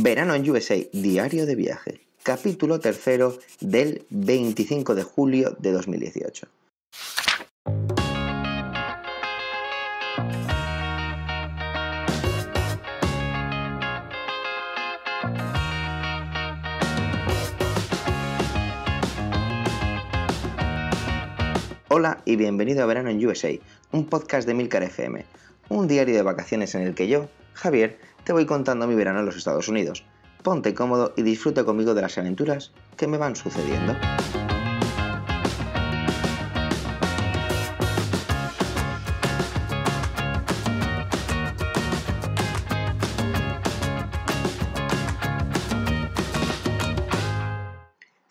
Verano en USA, diario de viaje, capítulo tercero del 25 de julio de 2018. Hola y bienvenido a Verano en USA, un podcast de Milcar FM, un diario de vacaciones en el que yo, Javier, te voy contando mi verano en los Estados Unidos. Ponte cómodo y disfruta conmigo de las aventuras que me van sucediendo.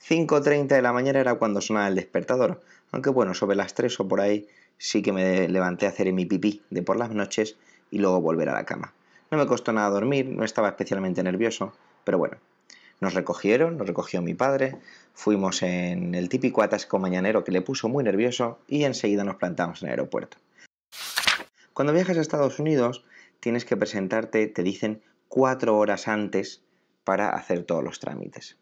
...5.30 de la mañana era cuando sonaba el despertador... ...aunque bueno, sobre las 3 o por ahí... ...sí que me levanté a hacer mi pipí de por las noches... ...y luego volver a la cama. No me costó nada dormir, no estaba especialmente nervioso, pero bueno. Nos recogieron, nos recogió mi padre, fuimos en el típico atasco mañanero que le puso muy nervioso y enseguida nos plantamos en el aeropuerto. Cuando viajas a Estados Unidos, tienes que presentarte, te dicen, cuatro horas antes para hacer todos los trámites.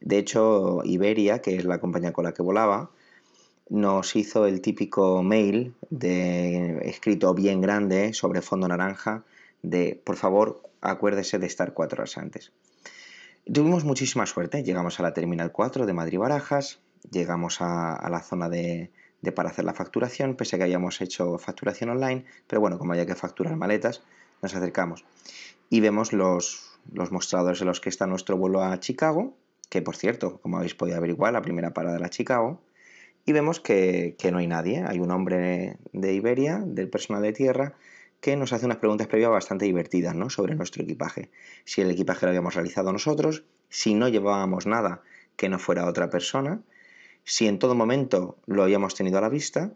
De hecho, Iberia, que es la compañía con la que volaba, nos hizo el típico mail de escrito bien grande sobre fondo naranja de, por favor, acuérdese de estar cuatro horas antes. Tuvimos muchísima suerte, llegamos a la Terminal 4 de Madrid-Barajas, llegamos a, la zona de, para hacer la facturación, pese a que habíamos hecho facturación online, pero bueno, como había que facturar maletas, nos acercamos. Y vemos los, los mostradores en los que está nuestro vuelo a Chicago, que por cierto, como habéis podido averiguar, la primera parada era Chicago, y vemos que no hay nadie, hay un hombre de Iberia, del personal de tierra, que nos hace unas preguntas previas bastante divertidas ¿no? sobre nuestro equipaje. Si el equipaje lo habíamos realizado nosotros, si no llevábamos nada que no fuera otra persona, si en todo momento lo habíamos tenido a la vista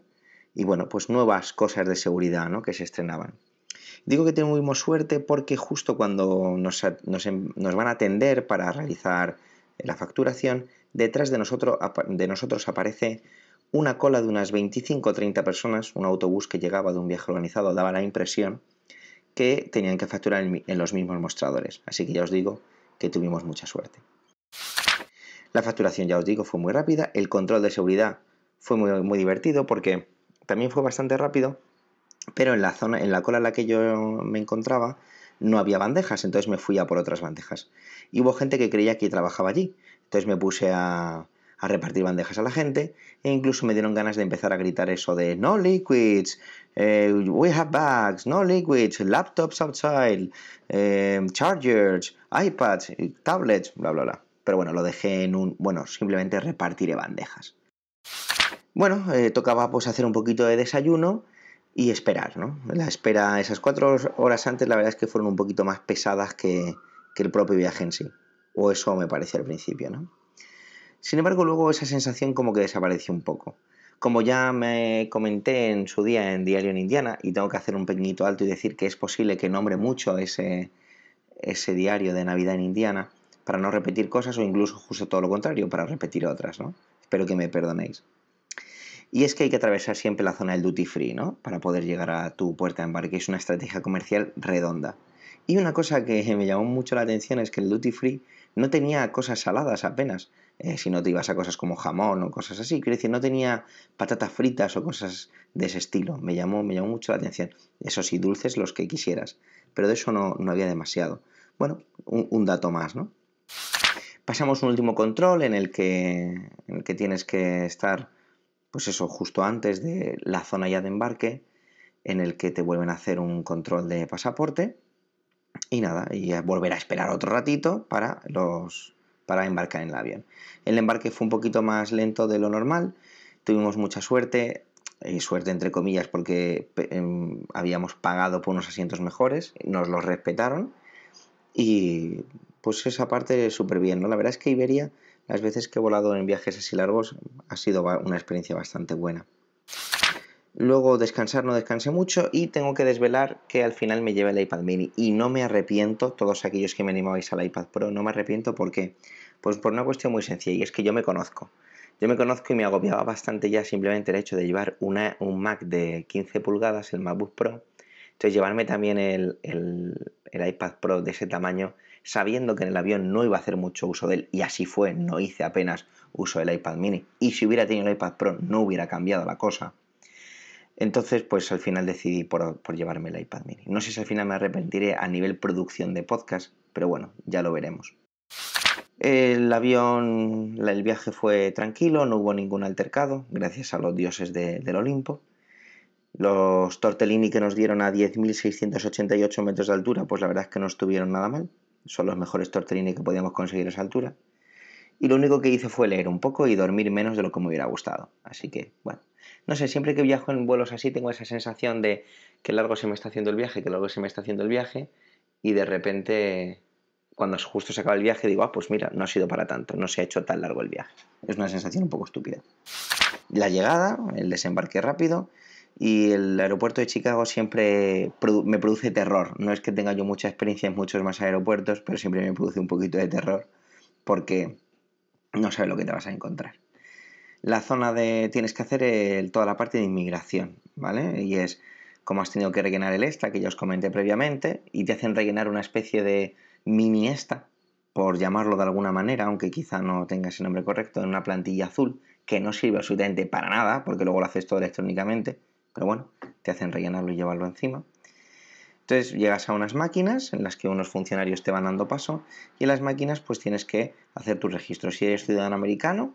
y bueno, pues nuevas cosas de seguridad ¿no? que se estrenaban. Digo que tuvimos suerte porque justo cuando nos, nos van a atender para realizar la facturación, detrás de nosotros, de nosotros aparece una cola de unas 25 o 30 personas, un autobús que llegaba de un viaje organizado, daba la impresión que tenían que facturar en los mismos mostradores. Así que ya os digo que tuvimos mucha suerte. La facturación, ya os digo, fue muy rápida. El control de seguridad fue muy, muy divertido porque también fue bastante rápido, pero en la zona, en la cola en la que yo me encontraba, no había bandejas, entonces me fui a por otras bandejas. Y hubo gente que creía que trabajaba allí. Entonces me puse a, a repartir bandejas a la gente e incluso me dieron ganas de empezar a gritar eso de no liquids, eh, we have bags, no liquids, laptops outside, eh, chargers, iPads, tablets, bla, bla, bla. Pero bueno, lo dejé en un, bueno, simplemente repartiré bandejas. Bueno, eh, tocaba pues hacer un poquito de desayuno y esperar, ¿no? La espera, esas cuatro horas antes, la verdad es que fueron un poquito más pesadas que, que el propio viaje en sí. O eso me parecía al principio, ¿no? Sin embargo, luego esa sensación como que desapareció un poco. Como ya me comenté en su día en Diario en Indiana, y tengo que hacer un pequeñito alto y decir que es posible que nombre mucho ese, ese diario de Navidad en Indiana, para no repetir cosas o incluso justo todo lo contrario, para repetir otras, ¿no? Espero que me perdonéis. Y es que hay que atravesar siempre la zona del duty free, ¿no? Para poder llegar a tu puerta de embarque. Es una estrategia comercial redonda. Y una cosa que me llamó mucho la atención es que el duty free no tenía cosas saladas apenas. Eh, si no te ibas a cosas como jamón o cosas así. Quiero decir, no tenía patatas fritas o cosas de ese estilo. Me llamó, me llamó mucho la atención. Eso sí, dulces los que quisieras. Pero de eso no, había demasiado. Bueno, un, dato más, ¿no? Pasamos un último control en el, que, en el que tienes que estar, pues eso, justo antes de la zona ya de embarque, en el que te vuelven a hacer un control de pasaporte. Y nada, y volver a esperar otro ratito para los, para embarcar en el avión. El embarque fue un poquito más lento de lo normal, tuvimos mucha suerte, y suerte entre comillas porque em, habíamos pagado por unos asientos mejores, nos los respetaron y pues esa parte súper bien, ¿no? La verdad es que Iberia, las veces que he volado en viajes así largos, ha sido una experiencia bastante buena. Luego descansar no descansé mucho y tengo que desvelar que al final me llevé el iPad mini y no me arrepiento, todos aquellos que me animabais al iPad Pro, no me arrepiento porque, pues por una cuestión muy sencilla y es que yo me conozco. Yo me conozco y me agobiaba bastante ya simplemente el hecho de llevar un Mac de 15 pulgadas, el MacBook Pro. Entonces llevarme también el, el, el iPad Pro de ese tamaño sabiendo que en el avión no iba a hacer mucho uso de él, y así fue, no hice apenas uso del iPad mini, y si hubiera tenido el iPad Pro no hubiera cambiado la cosa. Entonces, pues al final decidí por, llevarme el iPad mini. No sé si al final me arrepentiré a nivel producción de podcast, pero bueno, ya lo veremos. El avión, el viaje fue tranquilo, no hubo ningún altercado, gracias a los dioses del Olimpo. Los tortellini que nos dieron a 10.688 metros de altura, pues la verdad es que no estuvieron nada mal. Son los mejores tortellini que podíamos conseguir a esa altura. Y lo único que hice fue leer un poco y dormir menos de lo que me hubiera gustado. Así que, bueno, no sé, siempre que viajo en vuelos así tengo esa sensación de que largo se me está haciendo el viaje, que largo se me está haciendo el viaje, y de repente cuando justo se acaba el viaje digo, ah, pues mira, no ha sido para tanto, no se ha hecho tan largo el viaje. Es una sensación un poco estúpida. La llegada, el desembarque rápido y el aeropuerto de Chicago siempre me produce terror. No es que tenga yo mucha experiencia en muchos más aeropuertos, pero siempre me produce un poquito de terror porque no sabes lo que te vas a encontrar. La zona de tienes que hacer toda la parte de inmigración, ¿vale? Y es como has tenido que rellenar el extra que ya os comenté previamente y te hacen rellenar una especie de mini esta, por llamarlo de alguna manera, aunque quizá no tenga ese nombre correcto, en una plantilla azul que no sirve absolutamente para nada, porque luego lo haces todo electrónicamente, pero bueno, te hacen rellenarlo y llevarlo encima. Entonces llegas a unas máquinas en las que unos funcionarios te van dando paso y en las máquinas pues tienes que hacer tu registro. Si eres ciudadano americano,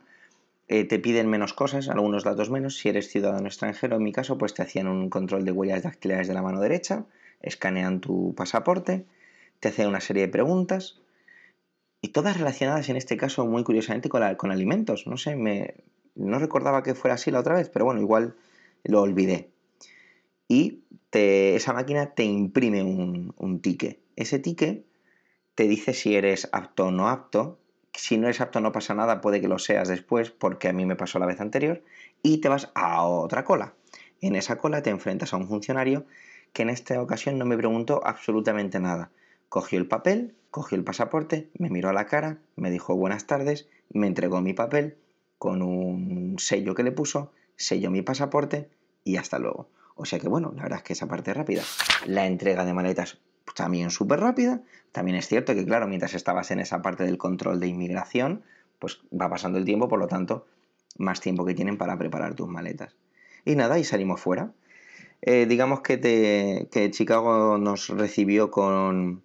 eh, te piden menos cosas, algunos datos menos. Si eres ciudadano extranjero, en mi caso, pues te hacían un control de huellas dactilares de la mano derecha, escanean tu pasaporte te hace una serie de preguntas y todas relacionadas en este caso muy curiosamente con, con alimentos. No sé, me, no recordaba que fuera así la otra vez, pero bueno, igual lo olvidé. Y te, esa máquina te imprime un, un ticket. Ese ticket te dice si eres apto o no apto. Si no eres apto no pasa nada, puede que lo seas después, porque a mí me pasó la vez anterior. Y te vas a otra cola. En esa cola te enfrentas a un funcionario que en esta ocasión no me preguntó absolutamente nada. Cogió el papel, cogió el pasaporte, me miró a la cara, me dijo buenas tardes, me entregó mi papel con un sello que le puso, selló mi pasaporte y hasta luego. O sea que bueno, la verdad es que esa parte es rápida. La entrega de maletas también súper rápida. También es cierto que, claro, mientras estabas en esa parte del control de inmigración, pues va pasando el tiempo, por lo tanto, más tiempo que tienen para preparar tus maletas. Y nada, y salimos fuera. Eh, digamos que, Chicago nos recibió con,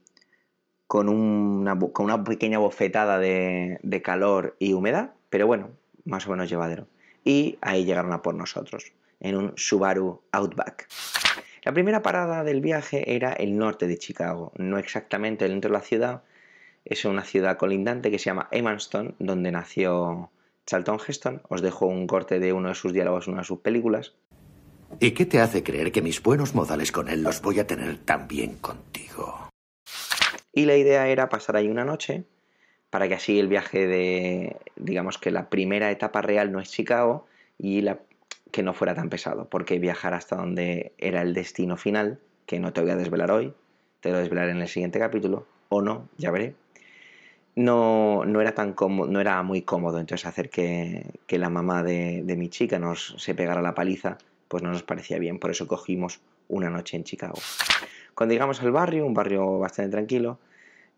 con una, con una pequeña bofetada de, calor y humedad, pero bueno, más o menos llevadero. Y ahí llegaron a por nosotros, en un Subaru Outback. La primera parada del viaje era el norte de Chicago, no exactamente dentro de la ciudad, es una ciudad colindante que se llama Evanston, donde nació Charlton Heston. Os dejo un corte de uno de sus diálogos en una de sus películas. ¿Y qué te hace creer que mis buenos modales con él los voy a tener también contigo? Y la idea era pasar ahí una noche para que así el viaje de, digamos que la primera etapa real no es Chicago y que no fuera tan pesado, porque viajar hasta donde era el destino final, que no te voy a desvelar hoy, te lo desvelaré en el siguiente capítulo, o no, ya veré, no, no era tan cómodo, no era muy cómodo, entonces hacer que, que la mamá de, de, mi chica nos se pegara la paliza, pues no nos parecía bien, por eso cogimos una noche en Chicago. Cuando llegamos al barrio, un barrio bastante tranquilo,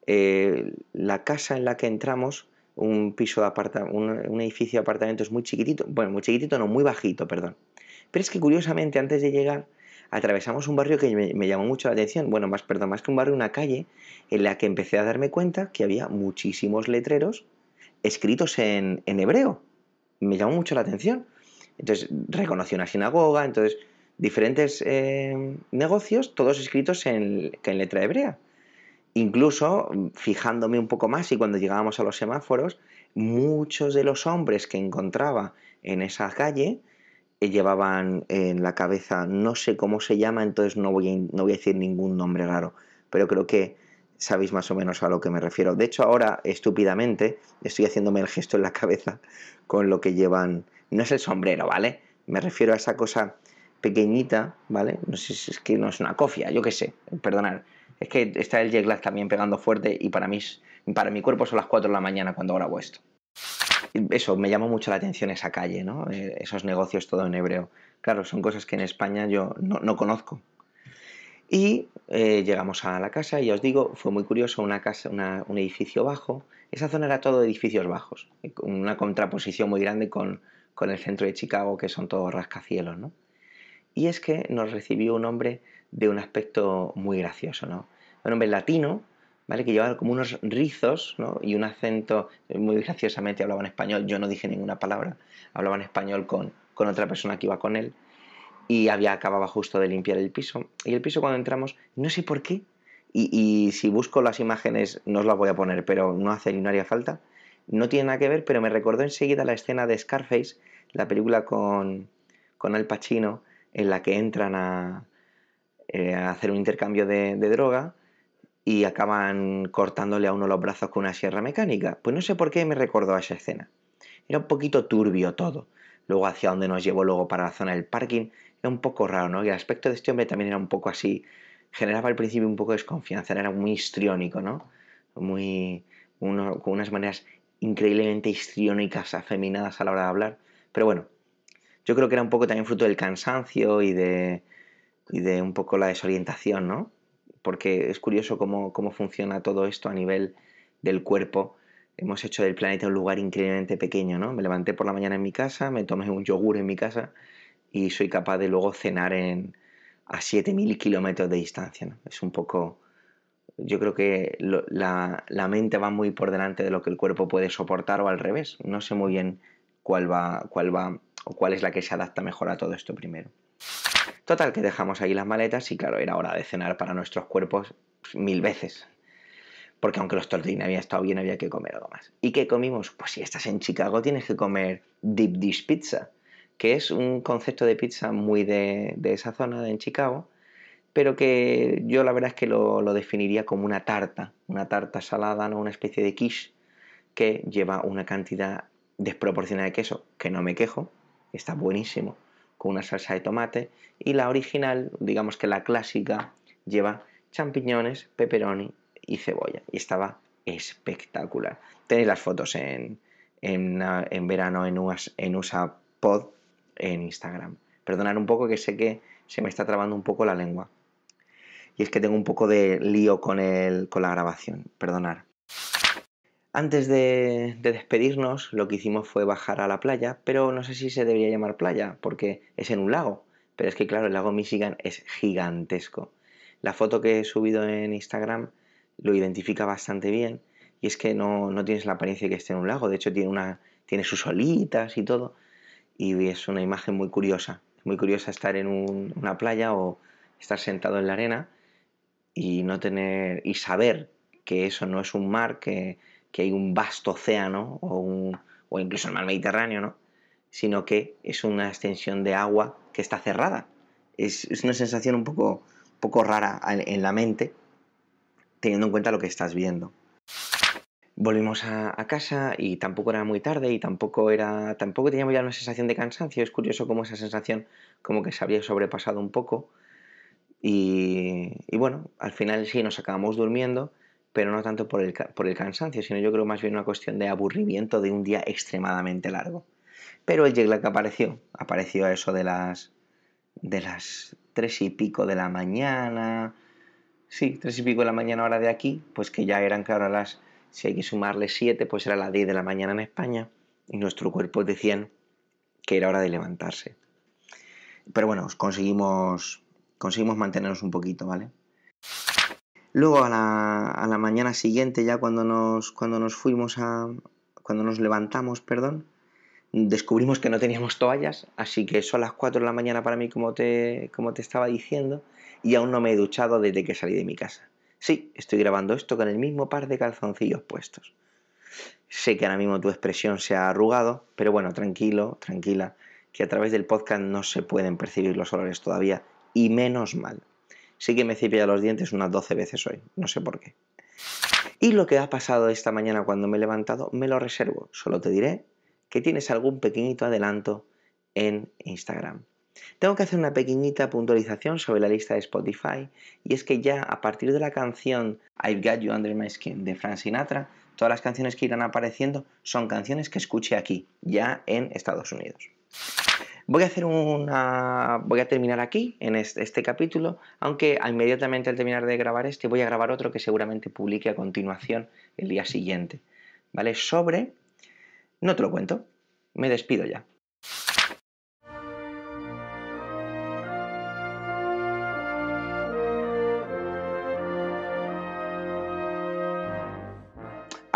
eh, la casa en la que entramos, un piso de apartamento, un, edificio de apartamentos muy chiquitito, bueno, muy chiquitito, no, muy bajito, perdón. Pero es que curiosamente antes de llegar atravesamos un barrio que me, llamó mucho la atención, bueno, más, perdón, más que un barrio, una calle en la que empecé a darme cuenta que había muchísimos letreros escritos en, hebreo. Me llamó mucho la atención. Entonces reconocí una sinagoga, entonces diferentes eh, negocios, todos escritos en, en letra hebrea. Incluso fijándome un poco más y cuando llegábamos a los semáforos, muchos de los hombres que encontraba en esa calle eh, llevaban en la cabeza, no sé cómo se llama, entonces no voy, a, no voy a decir ningún nombre raro, pero creo que sabéis más o menos a lo que me refiero. De hecho, ahora, estúpidamente, estoy haciéndome el gesto en la cabeza con lo que llevan. No es el sombrero, ¿vale? Me refiero a esa cosa pequeñita, ¿vale? No sé si es que no es una cofia, yo qué sé, perdonad. Es que está el jet también pegando fuerte y para mí, para mi cuerpo son las 4 de la mañana cuando grabo esto. Eso, me llamó mucho la atención esa calle, ¿no? Eh, esos negocios todo en hebreo. Claro, son cosas que en España yo no, conozco. Y eh, llegamos a la casa y os digo, fue muy curioso, una casa, un edificio bajo. Esa zona era todo edificios bajos, una contraposición muy grande con, con el centro de Chicago, que son todos rascacielos, ¿no? Y es que nos recibió un hombre de un aspecto muy gracioso, ¿no? Un hombre latino, ¿vale? Que llevaba como unos rizos, ¿no? Y un acento, muy graciosamente hablaba en español, yo no dije ninguna palabra, hablaba en español con, con otra persona que iba con él y había acababa justo de limpiar el piso. Y el piso cuando entramos, no sé por qué, y, si busco las imágenes no las voy a poner, pero no hace ni no haría falta, no tiene nada que ver, pero me recordó enseguida la escena de Scarface, la película con, con Al Pacino, en la que entran a, eh, hacer un intercambio de, droga y acaban cortándole a uno los brazos con una sierra mecánica. Pues no sé por qué me recordó a esa escena. Era un poquito turbio todo. Luego hacia donde nos llevó luego para la zona del parking era un poco raro, ¿no? Y el aspecto de este hombre también era un poco así, generaba al principio un poco de desconfianza, era muy histriónico, ¿no? Muy, uno, con unas maneras increíblemente histriónicas, afeminadas a la hora de hablar. Pero bueno, yo creo que era un poco también fruto del cansancio y de, y de un poco la desorientación, ¿no? Porque es curioso cómo, cómo funciona todo esto a nivel del cuerpo. Hemos hecho del planeta un lugar increíblemente pequeño, ¿no? Me levanté por la mañana en mi casa, me tomé un yogur en mi casa y soy capaz de luego cenar en, a 7.000 kilómetros de distancia. Es un poco... Yo creo que la, la, mente va muy por delante de lo que el cuerpo puede soportar o al revés. No sé muy bien cuál va, cuál va o cuál es la que se adapta mejor a todo esto primero. Total, que dejamos ahí las maletas y claro, era hora de cenar para nuestros cuerpos mil veces. Porque aunque los tortellini habían estado bien, había que comer algo más. ¿Y qué comimos? Pues si estás en Chicago tienes que comer deep dish pizza que es un concepto de pizza muy de, esa zona en Chicago, pero que yo la verdad es que lo, definiría como una tarta, una tarta salada, ¿no? una especie de quiche que lleva una cantidad desproporcionada de queso, que no me quejo, está buenísimo, con una salsa de tomate, y la original, digamos que la clásica, lleva champiñones, pepperoni y cebolla, y estaba espectacular. Tenéis las fotos en, en, verano en, en USA Pod, en Instagram. Perdonar un poco que sé que se me está trabando un poco la lengua. Y es que tengo un poco de lío con, el, con la grabación. Perdonar. Antes de, de, despedirnos, lo que hicimos fue bajar a la playa, pero no sé si se debería llamar playa, porque es en un lago. Pero es que, claro, el lago Michigan es gigantesco. La foto que he subido en Instagram lo identifica bastante bien. Y es que no, no tienes la apariencia de que esté en un lago. De hecho, tiene, una, tiene sus olitas y todo y es una imagen muy curiosa. muy curiosa estar en una playa o estar sentado en la arena y no tener y saber que eso no es un mar, que, hay un vasto océano o, incluso el mar Mediterráneo, ¿no? sino que es una extensión de agua que está cerrada. Es, una sensación un poco, poco rara en la mente, teniendo en cuenta lo que estás viendo. Volvimos a, casa y tampoco era muy tarde y tampoco era tampoco teníamos ya una sensación de cansancio. Es curioso cómo esa sensación como que se había sobrepasado un poco. Y, bueno, al final sí nos acabamos durmiendo, pero no tanto por el, por el cansancio, sino yo creo más bien una cuestión de aburrimiento de un día extremadamente largo. Pero el jet lag apareció, apareció a eso de las de las tres y pico de la mañana, sí, tres y pico de la mañana hora de aquí, pues que ya eran claro las si hay que sumarle 7, pues era las 10 de la mañana en España y nuestro cuerpo decían que era hora de levantarse. Pero bueno, conseguimos, conseguimos mantenernos un poquito, ¿vale? Luego a la, mañana siguiente, ya cuando nos, cuando nos fuimos a. cuando nos levantamos, perdón, descubrimos que no teníamos toallas, así que son las 4 de la mañana para mí, como te, como te estaba diciendo, y aún no me he duchado desde que salí de mi casa. Sí, estoy grabando esto con el mismo par de calzoncillos puestos. Sé que ahora mismo tu expresión se ha arrugado, pero bueno, tranquilo, tranquila, que a través del podcast no se pueden percibir los olores todavía, y menos mal. Sí que me he los dientes unas 12 veces hoy, no sé por qué. Y lo que ha pasado esta mañana cuando me he levantado, me lo reservo. Solo te diré que tienes algún pequeñito adelanto en Instagram. Tengo que hacer una pequeñita puntualización sobre la lista de Spotify y es que ya a partir de la canción I've Got You Under My Skin de Frank Sinatra, todas las canciones que irán apareciendo son canciones que escuché aquí, ya en Estados Unidos. Voy a hacer una. Voy a terminar aquí, en este, capítulo, aunque inmediatamente al terminar de grabar este, voy a grabar otro que seguramente publique a continuación el día siguiente. ¿Vale? Sobre. No te lo cuento. Me despido ya.